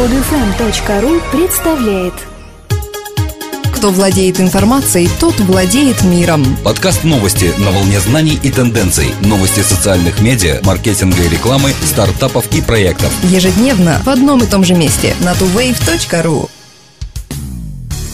Podfm.ru представляет Кто владеет информацией, тот владеет миром. Подкаст новости на волне знаний и тенденций. Новости социальных медиа, маркетинга и рекламы, стартапов и проектов. Ежедневно в одном и том же месте на tuwave.ru.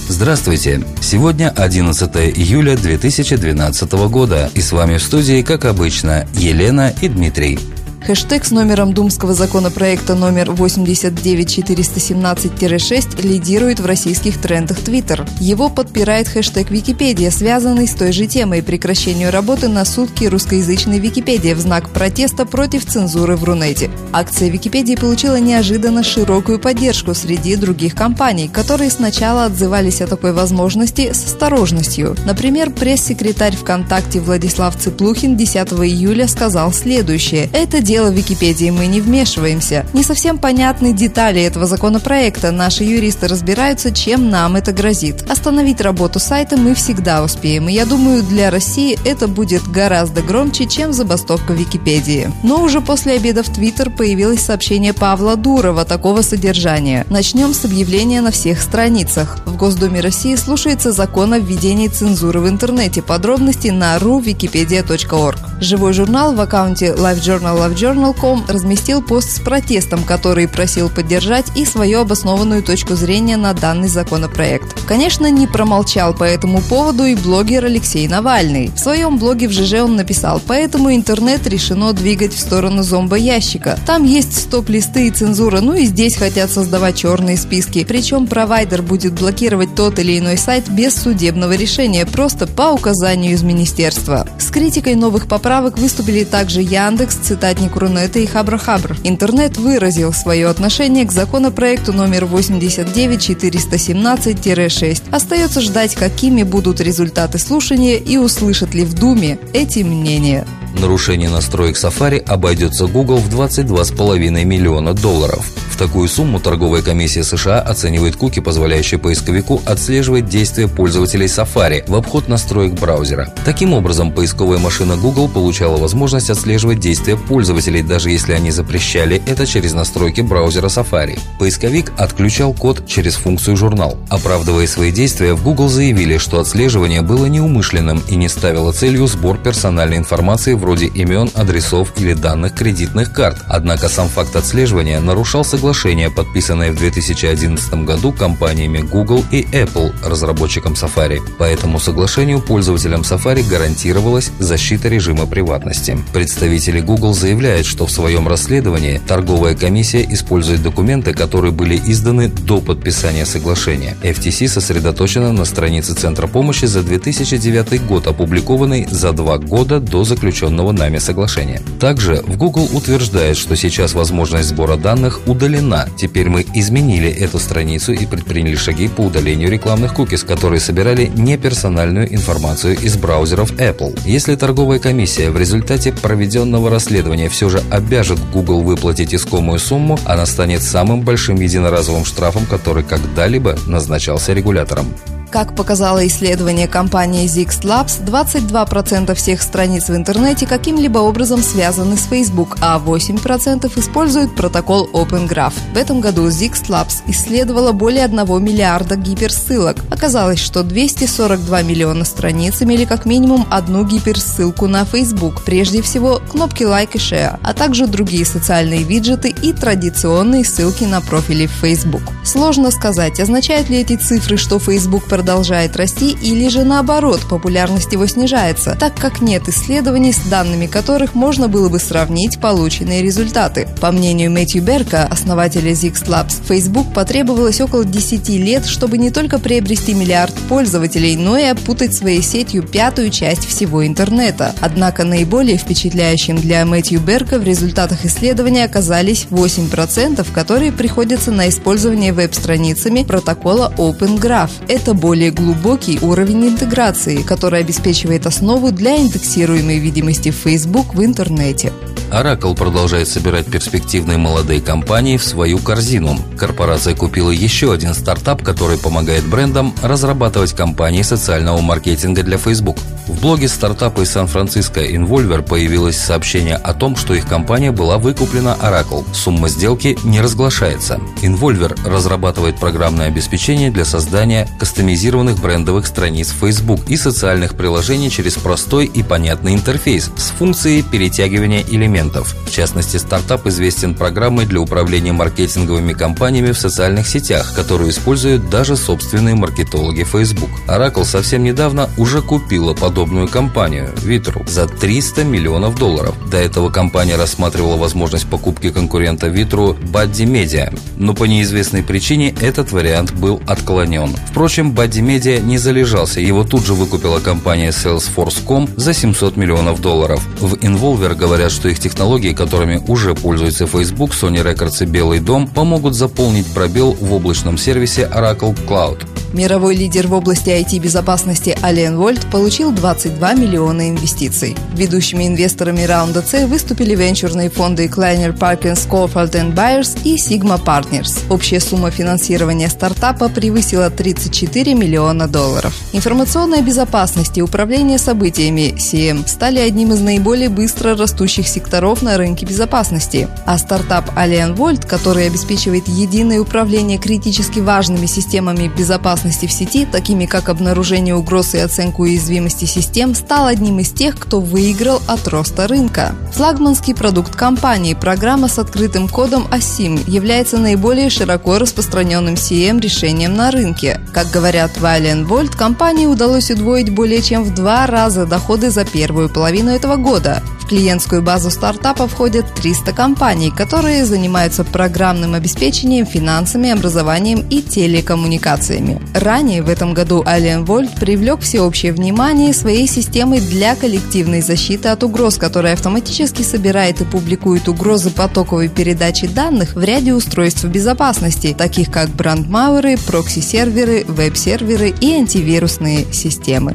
Здравствуйте! Сегодня 11 июля 2012 года и с вами в студии, как обычно, Елена и Дмитрий. Хэштег с номером Думского законопроекта номер 89417-6 лидирует в российских трендах Twitter. Его подпирает хэштег Википедия, связанный с той же темой прекращению работы на сутки русскоязычной Википедии в знак протеста против цензуры в Рунете. Акция Википедии получила неожиданно широкую поддержку среди других компаний, которые сначала отзывались о такой возможности с осторожностью. Например, пресс-секретарь ВКонтакте Владислав Цыплухин 10 июля сказал следующее. Это дело дело Википедии мы не вмешиваемся. Не совсем понятны детали этого законопроекта. Наши юристы разбираются, чем нам это грозит. Остановить работу сайта мы всегда успеем. И я думаю, для России это будет гораздо громче, чем забастовка Википедии. Но уже после обеда в Твиттер появилось сообщение Павла Дурова такого содержания. Начнем с объявления на всех страницах. В Госдуме России слушается закон о введении цензуры в интернете. Подробности на ru.wikipedia.org. Живой журнал в аккаунте Live Journal Live Journal.com разместил пост с протестом, который просил поддержать и свою обоснованную точку зрения на данный законопроект. Конечно, не промолчал по этому поводу и блогер Алексей Навальный. В своем блоге в ЖЖ он написал, поэтому интернет решено двигать в сторону зомбоящика. Там есть стоп-листы и цензура, ну и здесь хотят создавать черные списки. Причем провайдер будет блокировать тот или иной сайт без судебного решения, просто по указанию из министерства. С критикой новых поправок выступили также Яндекс, цитатник Рунета и Хабра-Хабр. Интернет выразил свое отношение к законопроекту номер 89417-6. Остается ждать, какими будут результаты слушания и услышат ли в Думе эти мнения. Нарушение настроек Safari обойдется Google в 22,5 миллиона долларов. В такую сумму торговая комиссия США оценивает куки, позволяющие поисковику отслеживать действия пользователей Safari в обход настроек браузера. Таким образом, поисковая машина Google получала возможность отслеживать действия пользователей, даже если они запрещали это через настройки браузера Safari. Поисковик отключал код через функцию «Журнал». Оправдывая свои действия, в Google заявили, что отслеживание было неумышленным и не ставило целью сбор персональной информации вроде имен, адресов или данных кредитных карт. Однако сам факт отслеживания нарушал соглашение, подписанное в 2011 году компаниями Google и Apple, разработчикам Safari. По этому соглашению пользователям Safari гарантировалась защита режима приватности. Представители Google заявляют, что в своем расследовании торговая комиссия использует документы, которые были изданы до подписания соглашения. FTC сосредоточена на странице Центра помощи за 2009 год, опубликованной за два года до заключенного заключенного нами соглашения. Также в Google утверждает, что сейчас возможность сбора данных удалена. Теперь мы изменили эту страницу и предприняли шаги по удалению рекламных кукис, которые собирали неперсональную информацию из браузеров Apple. Если торговая комиссия в результате проведенного расследования все же обяжет Google выплатить искомую сумму, она станет самым большим единоразовым штрафом, который когда-либо назначался регулятором. Как показало исследование компании Zix Labs, 22% всех страниц в интернете каким-либо образом связаны с Facebook, а 8% используют протокол OpenGraph. В этом году Zix Labs исследовала более 1 миллиарда гиперссылок. Оказалось, что 242 миллиона страниц имели как минимум одну гиперссылку на Facebook, прежде всего кнопки Like и Share, а также другие социальные виджеты и традиционные ссылки на профили в Facebook. Сложно сказать, означают ли эти цифры, что Facebook продолжает продолжает расти или же наоборот, популярность его снижается, так как нет исследований, с данными которых можно было бы сравнить полученные результаты. По мнению Мэтью Берка, основателя Zix Labs, Facebook потребовалось около 10 лет, чтобы не только приобрести миллиард пользователей, но и опутать своей сетью пятую часть всего интернета. Однако наиболее впечатляющим для Мэтью Берка в результатах исследования оказались 8%, которые приходятся на использование веб-страницами протокола OpenGraph. Это более глубокий уровень интеграции, который обеспечивает основу для индексируемой видимости Facebook в интернете. Oracle продолжает собирать перспективные молодые компании в свою корзину. Корпорация купила еще один стартап, который помогает брендам разрабатывать кампании социального маркетинга для Facebook. В блоге стартапа из Сан-Франциско Involver появилось сообщение о том, что их компания была выкуплена Oracle. Сумма сделки не разглашается. Involver разрабатывает программное обеспечение для создания кастомизированных брендовых страниц Facebook и социальных приложений через простой и понятный интерфейс с функцией перетягивания элементов. В частности, стартап известен программой для управления маркетинговыми кампаниями в социальных сетях, которую используют даже собственные маркетологи Facebook. Oracle совсем недавно уже купила подобную подобную компанию Витру за 300 миллионов долларов. До этого компания рассматривала возможность покупки конкурента Витру Buddy Media, но по неизвестной причине этот вариант был отклонен. Впрочем, Buddy Media не залежался, его тут же выкупила компания Salesforce.com за 700 миллионов долларов. В Involver говорят, что их технологии, которыми уже пользуется Facebook, Sony Records и Белый дом, помогут заполнить пробел в облачном сервисе Oracle Cloud. Мировой лидер в области IT-безопасности Alien Volt получил 22 миллиона инвестиций. Ведущими инвесторами раунда С выступили венчурные фонды Kleiner Perkins Courtfield Byers и Sigma Partners. Общая сумма финансирования стартапа превысила 34 миллиона долларов. Информационная безопасность и управление событиями CM стали одним из наиболее быстро растущих секторов на рынке безопасности. А стартап Alien Volt, который обеспечивает единое управление критически важными системами безопасности безопасности в сети, такими как обнаружение угроз и оценку уязвимости систем, стал одним из тех, кто выиграл от роста рынка. Флагманский продукт компании, программа с открытым кодом ASIM, является наиболее широко распространенным CM решением на рынке. Как говорят в Alien Volt, компании удалось удвоить более чем в два раза доходы за первую половину этого года. Клиентскую базу стартапа входят 300 компаний, которые занимаются программным обеспечением, финансами, образованием и телекоммуникациями. Ранее в этом году Alien Volt привлек всеобщее внимание своей системой для коллективной защиты от угроз, которая автоматически собирает и публикует угрозы потоковой передачи данных в ряде устройств безопасности, таких как брандмауэры, прокси-серверы, веб-серверы и антивирусные системы.